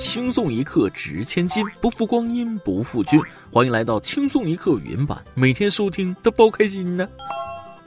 轻松一刻值千金，不负光阴不负君。欢迎来到轻松一刻云版，每天收听都包开心呢。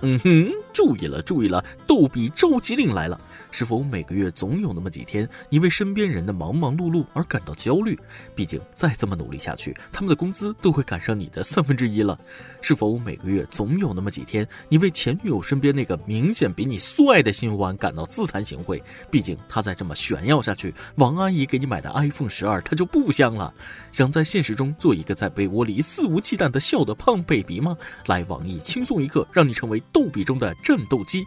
嗯哼，注意了，注意了，逗比召集令来了。是否每个月总有那么几天，你为身边人的忙忙碌碌而感到焦虑？毕竟再这么努力下去，他们的工资都会赶上你的三分之一了。是否每个月总有那么几天，你为前女友身边那个明显比你帅的新欢感到自惭形秽？毕竟他再这么炫耀下去，王阿姨给你买的 iPhone 十二它就不香了。想在现实中做一个在被窝里肆无忌惮的笑的胖 baby 吗？来网易轻松一刻，让你成为逗比中的战斗机。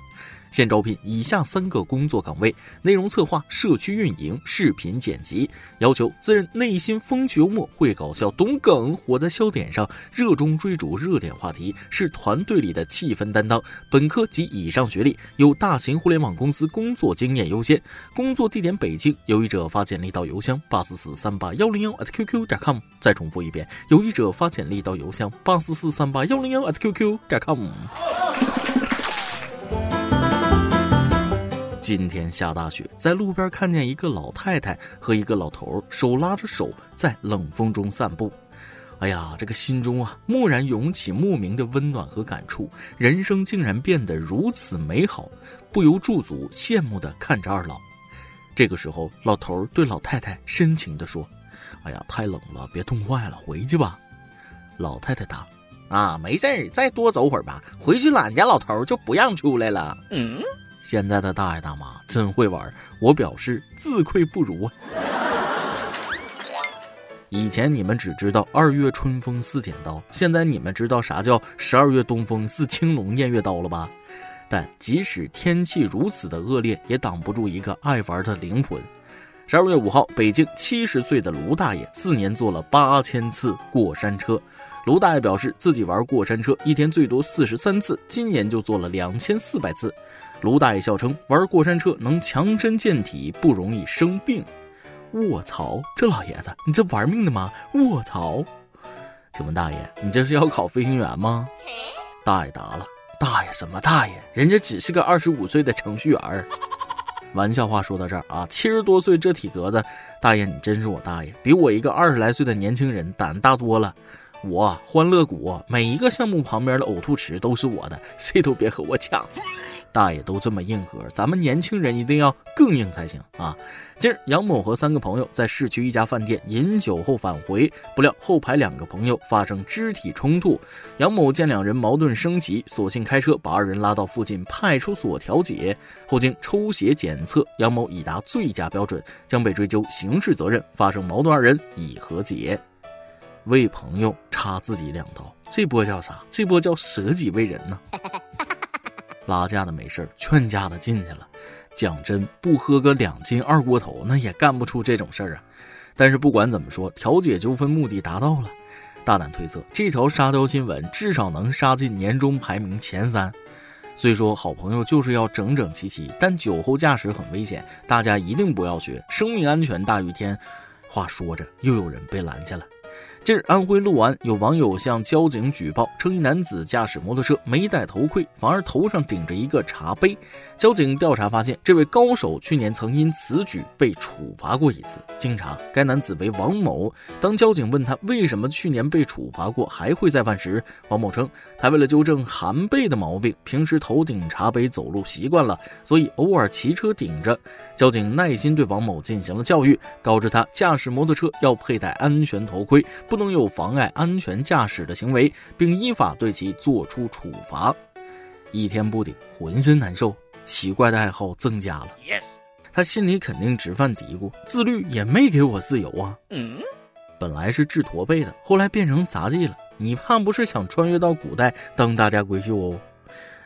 现招聘以下三个工作岗位：内容策划、社区运营、视频剪辑。要求自认内心风趣幽默、会搞笑、懂梗、活在笑点上，热衷追逐热点话题，是团队里的气氛担当。本科及以上学历，有大型互联网公司工作经验优先。工作地点北京，有意者发简历到邮箱八四四三八幺零幺 at qq 点 com。再重复一遍，有意者发简历到邮箱八四四三八幺零幺 at qq.com 今天下大雪，在路边看见一个老太太和一个老头手拉着手在冷风中散步。哎呀，这个心中啊，蓦然涌起莫名的温暖和感触，人生竟然变得如此美好，不由驻足羡慕地看着二老。这个时候，老头对老太太深情地说：“哎呀，太冷了，别冻坏了，回去吧。”老太太答：“啊，没事儿，再多走会儿吧，回去俺家老头就不让出来了。”嗯。现在的大爷大妈真会玩，我表示自愧不如啊！以前你们只知道二月春风似剪刀，现在你们知道啥叫十二月东风似青龙偃月刀了吧？但即使天气如此的恶劣，也挡不住一个爱玩的灵魂。十二月五号，北京七十岁的卢大爷四年坐了八千次过山车。卢大爷表示，自己玩过山车一天最多四十三次，今年就坐了两千四百次。卢大爷笑称，玩过山车能强身健体，不容易生病。卧槽，这老爷子，你这玩命的吗？卧槽！请问大爷，你这是要考飞行员吗？大爷答了，大爷什么大爷？人家只是个二十五岁的程序员。玩笑话说到这儿啊，七十多岁这体格子，大爷你真是我大爷，比我一个二十来岁的年轻人胆大多了。我欢乐谷每一个项目旁边的呕吐池都是我的，谁都别和我抢。大爷都这么硬核，咱们年轻人一定要更硬才行啊！今儿杨某和三个朋友在市区一家饭店饮酒后返回，不料后排两个朋友发生肢体冲突。杨某见两人矛盾升级，索性开车把二人拉到附近派出所调解。后经抽血检测，杨某已达醉驾标准，将被追究刑事责任。发生矛盾二人已和解。为朋友插自己两刀，这波叫啥？这波叫舍己为人呢？拉架的没事劝架的进去了。讲真，不喝个两斤二锅头，那也干不出这种事儿啊。但是不管怎么说，调解纠纷目的达到了。大胆推测，这条沙雕新闻至少能杀进年终排名前三。虽说好朋友就是要整整齐齐，但酒后驾驶很危险，大家一定不要学，生命安全大于天。话说着，又有人被拦下了。近日，安徽六安有网友向交警举报，称一男子驾驶摩托车没戴头盔，反而头上顶着一个茶杯。交警调查发现，这位高手去年曾因此举被处罚过一次。经查，该男子为王某。当交警问他为什么去年被处罚过还会再犯时，王某称他为了纠正含背的毛病，平时头顶茶杯走路习惯了，所以偶尔骑车顶着。交警耐心对王某进行了教育，告知他驾驶摩托车要佩戴安全头盔，能有妨碍安全驾驶的行为，并依法对其作出处罚。一天不顶，浑身难受。奇怪的爱好增加了，他心里肯定直犯嘀咕：自律也没给我自由啊！本来是治驼背的，后来变成杂技了。你怕不是想穿越到古代当大家闺秀哦？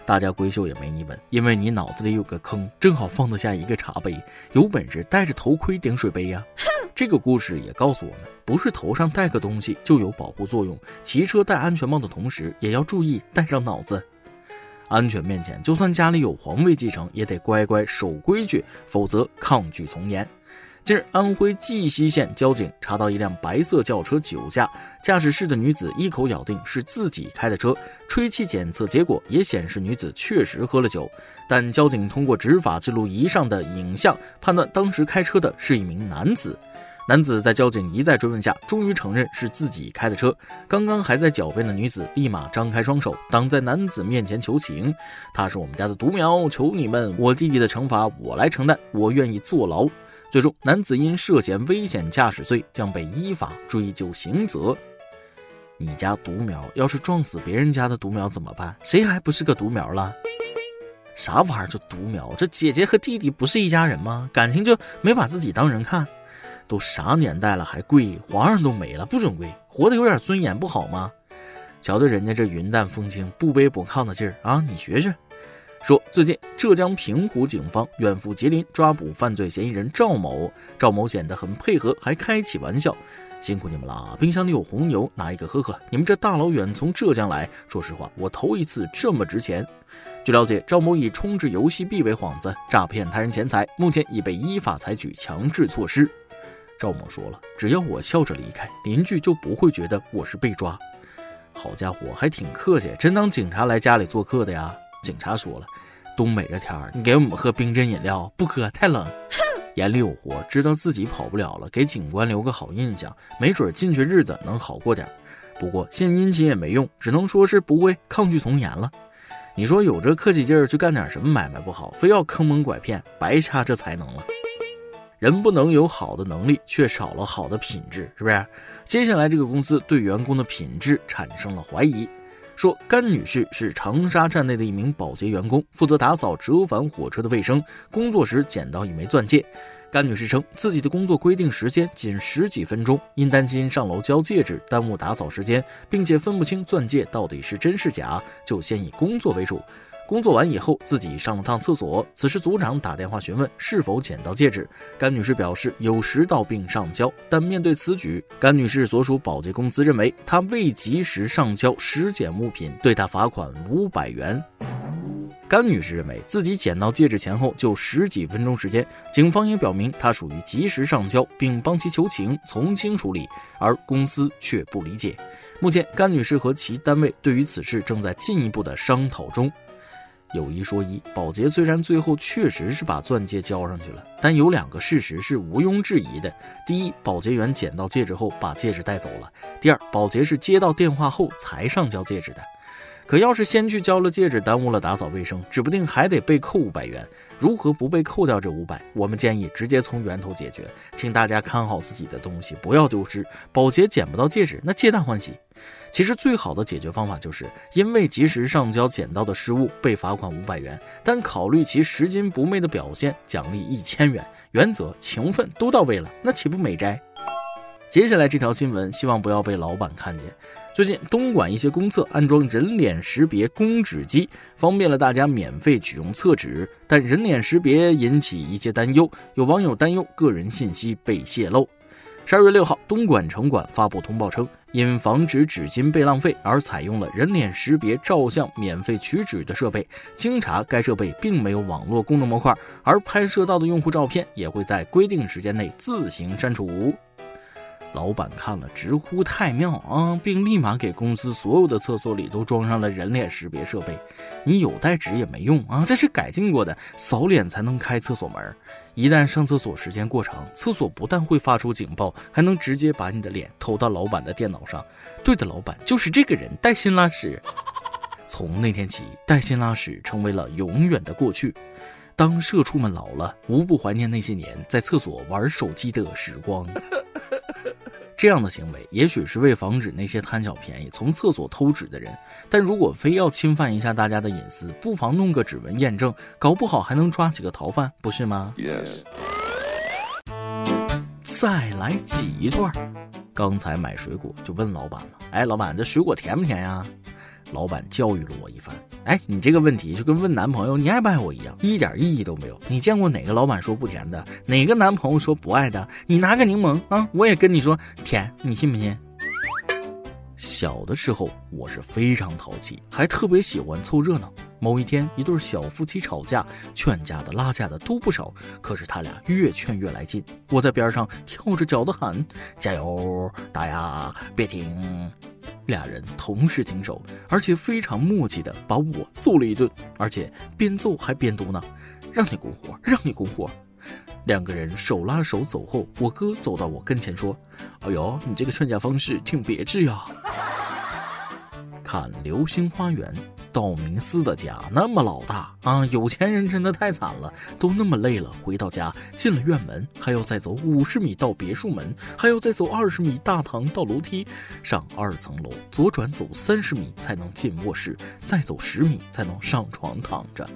大家闺秀也没你稳，因为你脑子里有个坑，正好放得下一个茶杯。有本事戴着头盔顶水杯呀！这个故事也告诉我们，不是头上戴个东西就有保护作用。骑车戴安全帽的同时，也要注意戴上脑子。安全面前，就算家里有皇位继承，也得乖乖守规矩，否则抗拒从严。近日，安徽绩溪县交警查到一辆白色轿车酒驾，驾驶室的女子一口咬定是自己开的车，吹气检测结果也显示女子确实喝了酒，但交警通过执法记录仪上的影像判断，当时开车的是一名男子。男子在交警一再追问下，终于承认是自己开的车。刚刚还在狡辩的女子，立马张开双手挡在男子面前求情：“他是我们家的独苗，求你们，我弟弟的惩罚我来承担，我愿意坐牢。”最终，男子因涉嫌危险驾驶罪，将被依法追究刑责。你家独苗要是撞死别人家的独苗怎么办？谁还不是个独苗了？啥玩意儿？这独苗？这姐姐和弟弟不是一家人吗？感情就没把自己当人看？都啥年代了还跪？皇上都没了，不准跪！活得有点尊严不好吗？瞧瞧人家这云淡风轻、不卑不亢的劲儿啊！你学学。说最近浙江平湖警方远赴吉林抓捕犯罪嫌疑人赵某，赵某显得很配合，还开起玩笑：“辛苦你们了，冰箱里有红牛，拿一个喝喝。你们这大老远从浙江来，说实话，我头一次这么值钱。”据了解，赵某以充值游戏币为幌子诈骗他人钱财，目前已被依法采取强制措施。赵某说了：“只要我笑着离开，邻居就不会觉得我是被抓。”好家伙，还挺客气，真当警察来家里做客的呀？警察说了：“东北这天儿，你给我们喝冰镇饮料，不喝太冷。”眼里有活，知道自己跑不了了，给警官留个好印象，没准进去日子能好过点。不过献殷勤也没用，只能说是不会抗拒从严了。你说有这客气劲儿去干点什么买卖不好，非要坑蒙拐骗，白瞎这才能了。人不能有好的能力，却少了好的品质，是不是？接下来这个公司对员工的品质产生了怀疑，说甘女士是长沙站内的一名保洁员工，负责打扫折返火车的卫生，工作时捡到一枚钻戒。甘女士称自己的工作规定时间仅十几分钟，因担心上楼交戒指耽误打扫时间，并且分不清钻戒到底是真是假，就先以工作为主。工作完以后，自己上了趟厕所。此时组长打电话询问是否捡到戒指，甘女士表示有拾到并上交。但面对此举，甘女士所属保洁公司认为她未及时上交拾捡物品，对她罚款五百元。甘女士认为自己捡到戒指前后就十几分钟时间，警方也表明她属于及时上交，并帮其求情从轻处理，而公司却不理解。目前，甘女士和其单位对于此事正在进一步的商讨中。有一说一，保洁虽然最后确实是把钻戒交上去了，但有两个事实是毋庸置疑的：第一，保洁员捡到戒指后把戒指带走了；第二，保洁是接到电话后才上交戒指的。可要是先去交了戒指，耽误了打扫卫生，指不定还得被扣五百元。如何不被扣掉这五百？我们建议直接从源头解决，请大家看好自己的东西，不要丢失。保洁捡不到戒指，那皆大欢喜。其实最好的解决方法就是因为及时上交捡到的失物被罚款五百元，但考虑其拾金不昧的表现，奖励一千元。原则、情分都到位了，那岂不美哉？接下来这条新闻，希望不要被老板看见。最近，东莞一些公厕安装人脸识别公纸机，方便了大家免费取用厕纸。但人脸识别引起一些担忧，有网友担忧个人信息被泄露。十二月六号，东莞城管发布通报称，因防止纸巾被浪费而采用了人脸识别照相免费取纸的设备。经查，该设备并没有网络功能模块，而拍摄到的用户照片也会在规定时间内自行删除。老板看了直呼太妙啊，并立马给公司所有的厕所里都装上了人脸识别设备。你有带纸也没用啊，这是改进过的，扫脸才能开厕所门。一旦上厕所时间过长，厕所不但会发出警报，还能直接把你的脸投到老板的电脑上。对的，老板就是这个人，带薪拉屎。从那天起，带薪拉屎成为了永远的过去。当社畜们老了，无不怀念那些年在厕所玩手机的时光。这样的行为也许是为防止那些贪小便宜从厕所偷纸的人，但如果非要侵犯一下大家的隐私，不妨弄个指纹验证，搞不好还能抓几个逃犯，不是吗？Yes。再来挤一段。刚才买水果就问老板了，哎，老板这水果甜不甜呀？老板教育了我一番。哎，你这个问题就跟问男朋友你爱不爱我一样，一点意义都没有。你见过哪个老板说不甜的？哪个男朋友说不爱的？你拿个柠檬啊，我也跟你说甜，你信不信？小的时候我是非常淘气，还特别喜欢凑热闹。某一天，一对小夫妻吵架，劝架的、拉架的都不少，可是他俩越劝越来劲。我在边上跳着脚的喊：“加油，打呀，别停！”俩人同时停手，而且非常默契的把我揍了一顿，而且边揍还边嘟囔：“让你拱火，让你拱火。”两个人手拉手走后，我哥走到我跟前说：“哎呦，你这个劝架方式挺别致呀。”看《流星花园》。道明寺的家那么老大啊，有钱人真的太惨了，都那么累了，回到家进了院门，还要再走五十米到别墅门，还要再走二十米大堂到楼梯，上二层楼，左转走三十米才能进卧室，再走十米才能上床躺着。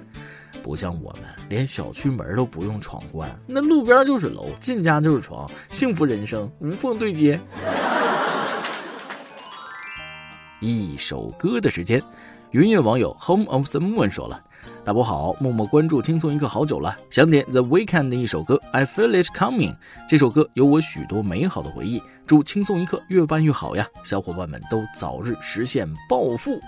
不像我们，连小区门都不用闯关，那路边就是楼，进家就是床，幸福人生无缝对接。一首歌的时间。云云网友 Home of the Moon 说了：“大伯好，默默关注轻松一刻好久了，想点 The Weeknd 的一首歌 I Feel It Coming。这首歌有我许多美好的回忆，祝轻松一刻越办越好呀！小伙伴们都早日实现暴富。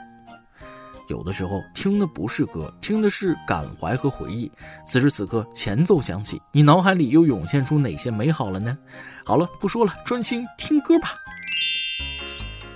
有的时候听的不是歌，听的是感怀和回忆。此时此刻前奏响起，你脑海里又涌现出哪些美好了呢？好了，不说了，专心听歌吧。”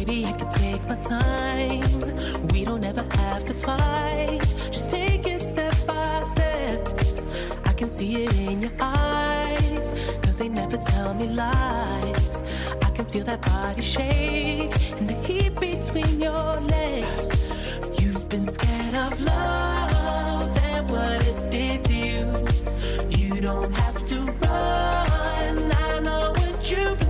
Baby, I can take my time. We don't ever have to fight. Just take it step by step. I can see it in your eyes. Cause they never tell me lies. I can feel that body shake and the heat between your legs. You've been scared of love and what it did to you. You don't have to run. I know what simple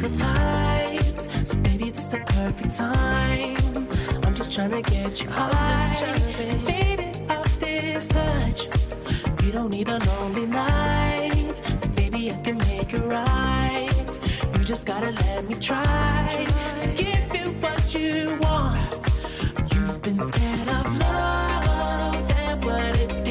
Single type. So baby, this the perfect time. I'm just trying to get you high. Faded off this touch. You don't need a lonely night. So baby, I can make it right. You just gotta let me try to give you what you want. You've been scared of love and what it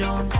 don't